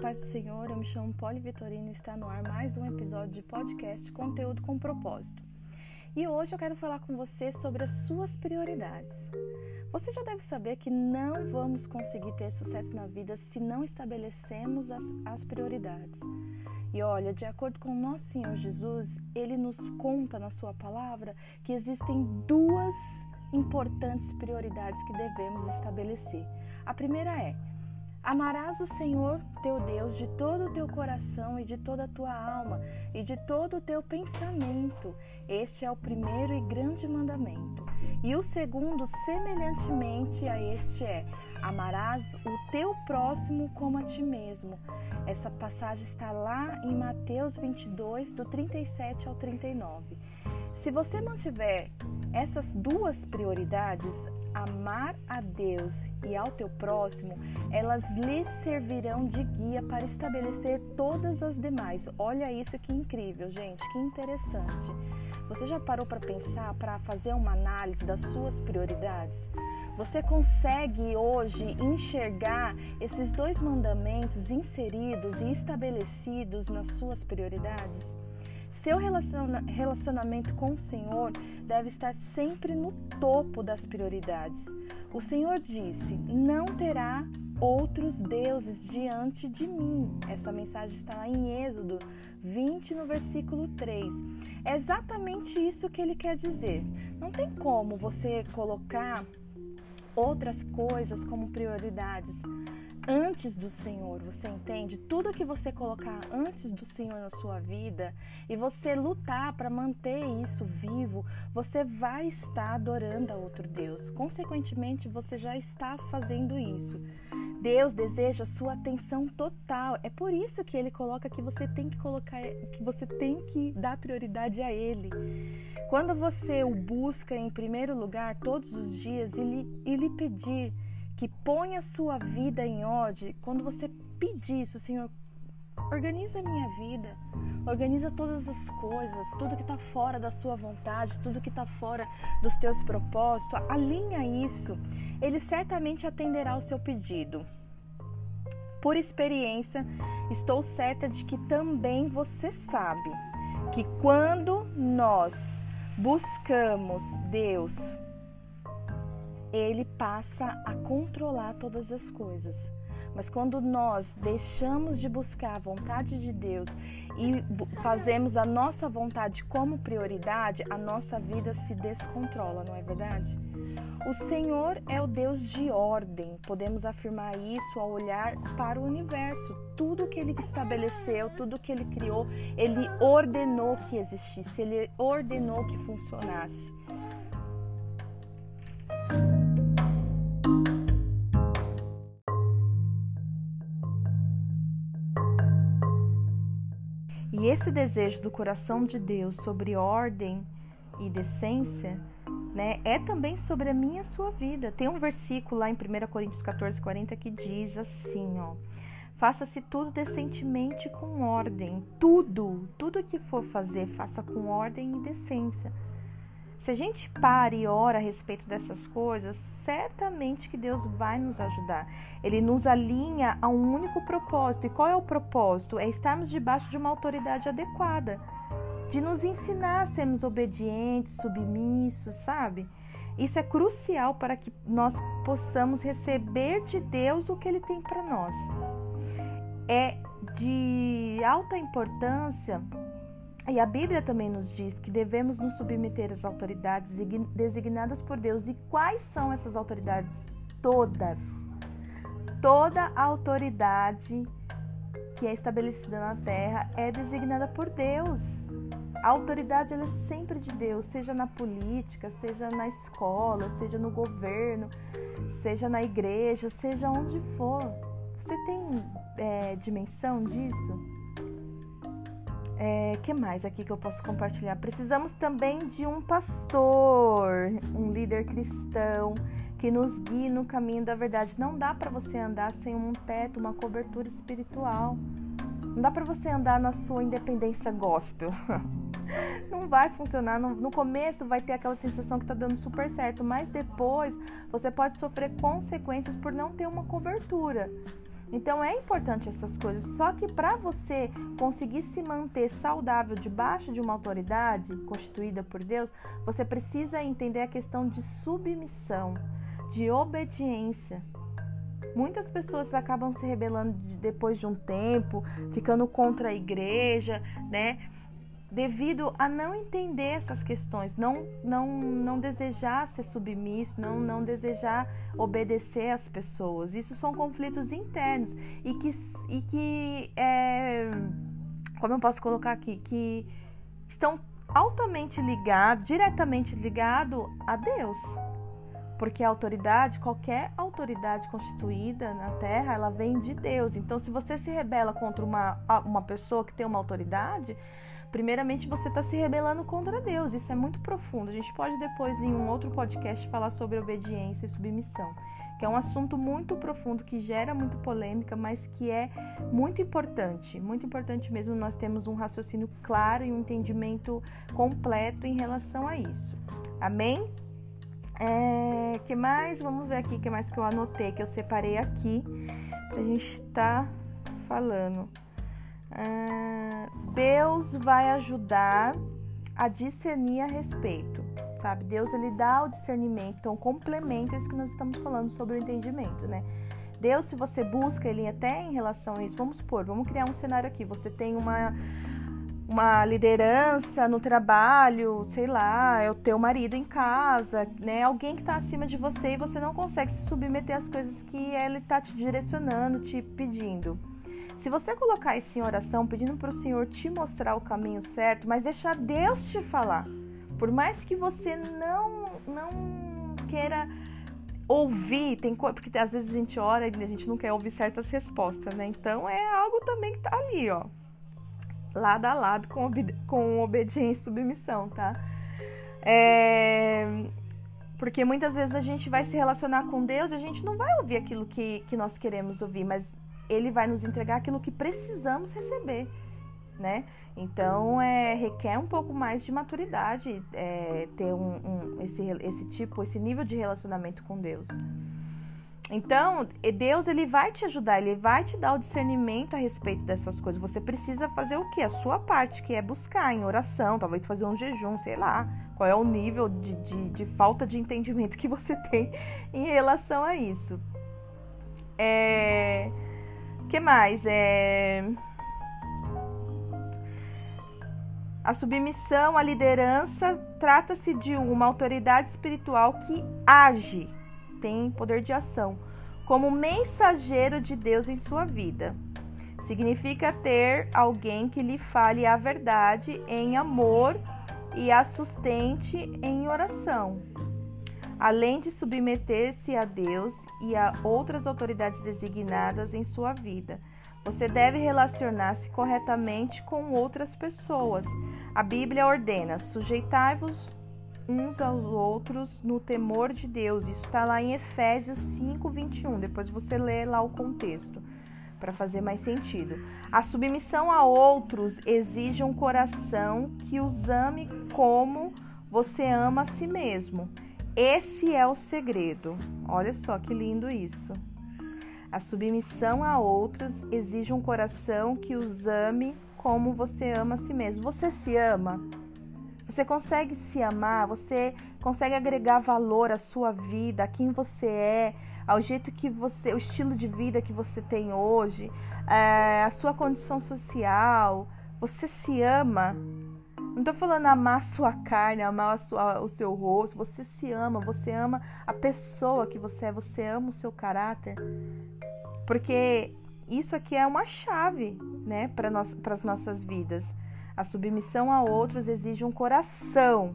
paz do Senhor, eu me chamo Poli Vitorino e está no ar mais um episódio de podcast Conteúdo com Propósito. E hoje eu quero falar com você sobre as suas prioridades. Você já deve saber que não vamos conseguir ter sucesso na vida se não estabelecemos as, as prioridades. E olha, de acordo com nosso Senhor Jesus, ele nos conta na sua palavra que existem duas importantes prioridades que devemos estabelecer. A primeira é Amarás o Senhor teu Deus de todo o teu coração e de toda a tua alma e de todo o teu pensamento. Este é o primeiro e grande mandamento. E o segundo, semelhantemente a este, é: Amarás o teu próximo como a ti mesmo. Essa passagem está lá em Mateus 22, do 37 ao 39. Se você mantiver essas duas prioridades, amar a Deus e ao teu próximo, elas lhe servirão de guia para estabelecer todas as demais. Olha isso que incrível, gente, que interessante. Você já parou para pensar, para fazer uma análise das suas prioridades? Você consegue hoje enxergar esses dois mandamentos inseridos e estabelecidos nas suas prioridades? Seu relacionamento com o Senhor deve estar sempre no topo das prioridades. O Senhor disse: Não terá outros deuses diante de mim. Essa mensagem está lá em Êxodo 20, no versículo 3. É exatamente isso que ele quer dizer. Não tem como você colocar outras coisas como prioridades antes do Senhor, você entende? Tudo que você colocar antes do Senhor na sua vida e você lutar para manter isso vivo, você vai estar adorando a outro Deus. Consequentemente, você já está fazendo isso. Deus deseja sua atenção total. É por isso que ele coloca que você tem que colocar, que você tem que dar prioridade a ele. Quando você o busca em primeiro lugar todos os dias e lhe, e lhe pedir que ponha a sua vida em ordem, quando você pedir isso, Senhor, organiza a minha vida, organiza todas as coisas, tudo que está fora da sua vontade, tudo que está fora dos teus propósitos, alinha isso, Ele certamente atenderá o seu pedido. Por experiência, estou certa de que também você sabe que quando nós buscamos Deus ele passa a controlar todas as coisas. Mas quando nós deixamos de buscar a vontade de Deus e fazemos a nossa vontade como prioridade, a nossa vida se descontrola, não é verdade? O Senhor é o Deus de ordem. Podemos afirmar isso ao olhar para o universo. Tudo que ele estabeleceu, tudo que ele criou, ele ordenou que existisse, ele ordenou que funcionasse. E esse desejo do coração de Deus sobre ordem e decência, né, é também sobre a minha sua vida. Tem um versículo lá em 1 Coríntios 14, 40 que diz assim, ó. Faça-se tudo decentemente com ordem. Tudo, tudo que for fazer, faça com ordem e decência. Se a gente para e ora a respeito dessas coisas, certamente que Deus vai nos ajudar. Ele nos alinha a um único propósito. E qual é o propósito? É estarmos debaixo de uma autoridade adequada, de nos ensinar a sermos obedientes, submissos, sabe? Isso é crucial para que nós possamos receber de Deus o que Ele tem para nós. É de alta importância e a Bíblia também nos diz que devemos nos submeter às autoridades designadas por Deus. E quais são essas autoridades? Todas. Toda autoridade que é estabelecida na terra é designada por Deus. A autoridade é sempre de Deus, seja na política, seja na escola, seja no governo, seja na igreja, seja onde for. Você tem é, dimensão disso? É, que mais aqui que eu posso compartilhar? Precisamos também de um pastor, um líder cristão que nos guie no caminho da verdade. Não dá para você andar sem um teto, uma cobertura espiritual. Não dá para você andar na sua independência gospel. Não vai funcionar. No começo vai ter aquela sensação que está dando super certo, mas depois você pode sofrer consequências por não ter uma cobertura. Então é importante essas coisas. Só que para você conseguir se manter saudável debaixo de uma autoridade constituída por Deus, você precisa entender a questão de submissão, de obediência. Muitas pessoas acabam se rebelando depois de um tempo, ficando contra a igreja, né? Devido a não entender essas questões, não, não, não desejar ser submisso, não, não desejar obedecer às pessoas. Isso são conflitos internos e que, e que é, como eu posso colocar aqui, que estão altamente ligados, diretamente ligados a Deus. Porque a autoridade, qualquer autoridade constituída na terra, ela vem de Deus. Então, se você se rebela contra uma, uma pessoa que tem uma autoridade, primeiramente você está se rebelando contra Deus. Isso é muito profundo. A gente pode depois, em um outro podcast, falar sobre obediência e submissão, que é um assunto muito profundo que gera muito polêmica, mas que é muito importante. Muito importante mesmo nós temos um raciocínio claro e um entendimento completo em relação a isso. Amém? É, que mais? Vamos ver aqui o que mais que eu anotei, que eu separei aqui pra gente estar tá falando. Ah, Deus vai ajudar a discernir a respeito, sabe? Deus ele dá o discernimento, então complementa isso que nós estamos falando sobre o entendimento, né? Deus, se você busca ele até em relação a isso, vamos supor, vamos criar um cenário aqui. Você tem uma uma liderança no trabalho, sei lá, é o teu marido em casa, né? Alguém que está acima de você e você não consegue se submeter às coisas que ele está te direcionando, te pedindo. Se você colocar isso em oração, pedindo para o Senhor te mostrar o caminho certo, mas deixar Deus te falar, por mais que você não não queira ouvir, tem porque às vezes a gente ora e a gente não quer ouvir certas respostas, né? Então é algo também que tá ali, ó, lado a lado com, obedi com obediência e submissão, tá? É... Porque muitas vezes a gente vai se relacionar com Deus e a gente não vai ouvir aquilo que, que nós queremos ouvir, mas ele vai nos entregar aquilo que precisamos receber, né? Então, é, requer um pouco mais de maturidade é, ter um, um, esse, esse tipo, esse nível de relacionamento com Deus. Então, Deus ele vai te ajudar, ele vai te dar o discernimento a respeito dessas coisas. Você precisa fazer o que? A sua parte, que é buscar em oração, talvez fazer um jejum, sei lá, qual é o nível de, de, de falta de entendimento que você tem em relação a isso. É que mais? É... A submissão à liderança trata-se de uma autoridade espiritual que age, tem poder de ação, como mensageiro de Deus em sua vida. Significa ter alguém que lhe fale a verdade em amor e a sustente em oração além de submeter-se a Deus e a outras autoridades designadas em sua vida. Você deve relacionar-se corretamente com outras pessoas. A Bíblia ordena: sujeitai-vos uns aos outros no temor de Deus. Isso está lá em Efésios 5, 21. Depois você lê lá o contexto para fazer mais sentido. A submissão a outros exige um coração que os ame como você ama a si mesmo. Esse é o segredo. Olha só que lindo isso. A submissão a outros exige um coração que os ame como você ama a si mesmo. Você se ama? Você consegue se amar? Você consegue agregar valor à sua vida, a quem você é, ao jeito que você, o estilo de vida que você tem hoje, é, a sua condição social? Você se ama? Não tô falando amar sua carne, amar sua, o seu rosto. Você se ama, você ama a pessoa que você é, você ama o seu caráter. Porque isso aqui é uma chave, né, para as nossas vidas. A submissão a outros exige um coração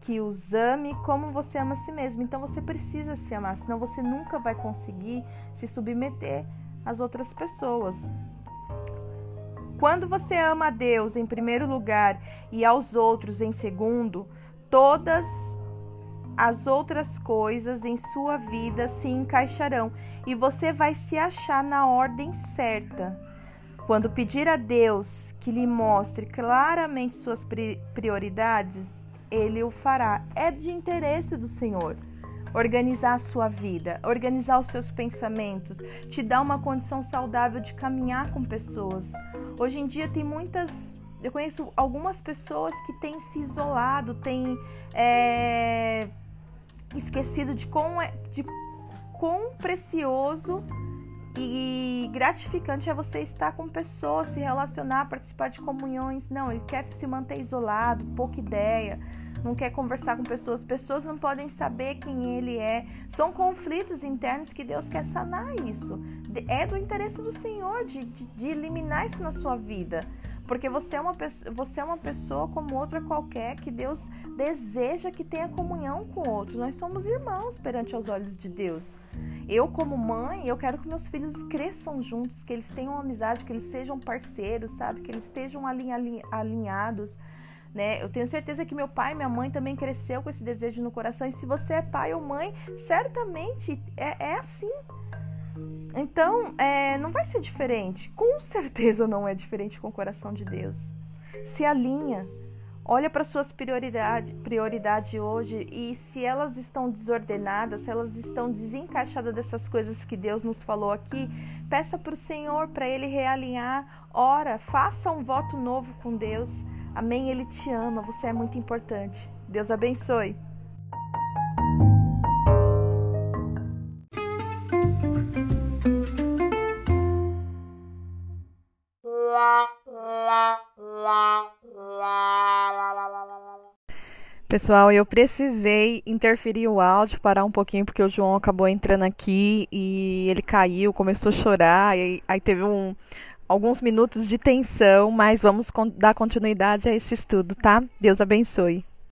que os ame como você ama a si mesmo. Então você precisa se amar, senão você nunca vai conseguir se submeter às outras pessoas. Quando você ama a Deus em primeiro lugar e aos outros em segundo, todas as outras coisas em sua vida se encaixarão e você vai se achar na ordem certa. Quando pedir a Deus que lhe mostre claramente suas prioridades, ele o fará. É de interesse do Senhor. organizar a sua vida, organizar os seus pensamentos, te dá uma condição saudável de caminhar com pessoas. Hoje em dia tem muitas. Eu conheço algumas pessoas que têm se isolado, têm é, esquecido de quão, é, de quão precioso e gratificante é você estar com pessoas, se relacionar, participar de comunhões. Não, ele quer se manter isolado, pouca ideia, não quer conversar com pessoas. Pessoas não podem saber quem ele é. São conflitos internos que Deus quer sanar isso. É do interesse do Senhor de, de, de eliminar isso na sua vida. Porque você é, uma, você é uma pessoa como outra qualquer que Deus deseja que tenha comunhão com outros. Nós somos irmãos perante os olhos de Deus. Eu, como mãe, eu quero que meus filhos cresçam juntos, que eles tenham amizade, que eles sejam parceiros, sabe? Que eles estejam alinhados. Né? Eu tenho certeza que meu pai e minha mãe também cresceu com esse desejo no coração. E se você é pai ou mãe, certamente é, é assim. Então, é, não vai ser diferente. Com certeza não é diferente com o coração de Deus. Se alinha, olha para suas prioridades prioridade hoje e se elas estão desordenadas, se elas estão desencaixadas dessas coisas que Deus nos falou aqui, peça para o Senhor para Ele realinhar. Ora, faça um voto novo com Deus. Amém? Ele te ama, você é muito importante. Deus abençoe. Pessoal, eu precisei interferir o áudio, parar um pouquinho, porque o João acabou entrando aqui e ele caiu, começou a chorar, e aí teve um, alguns minutos de tensão, mas vamos dar continuidade a esse estudo, tá? Deus abençoe.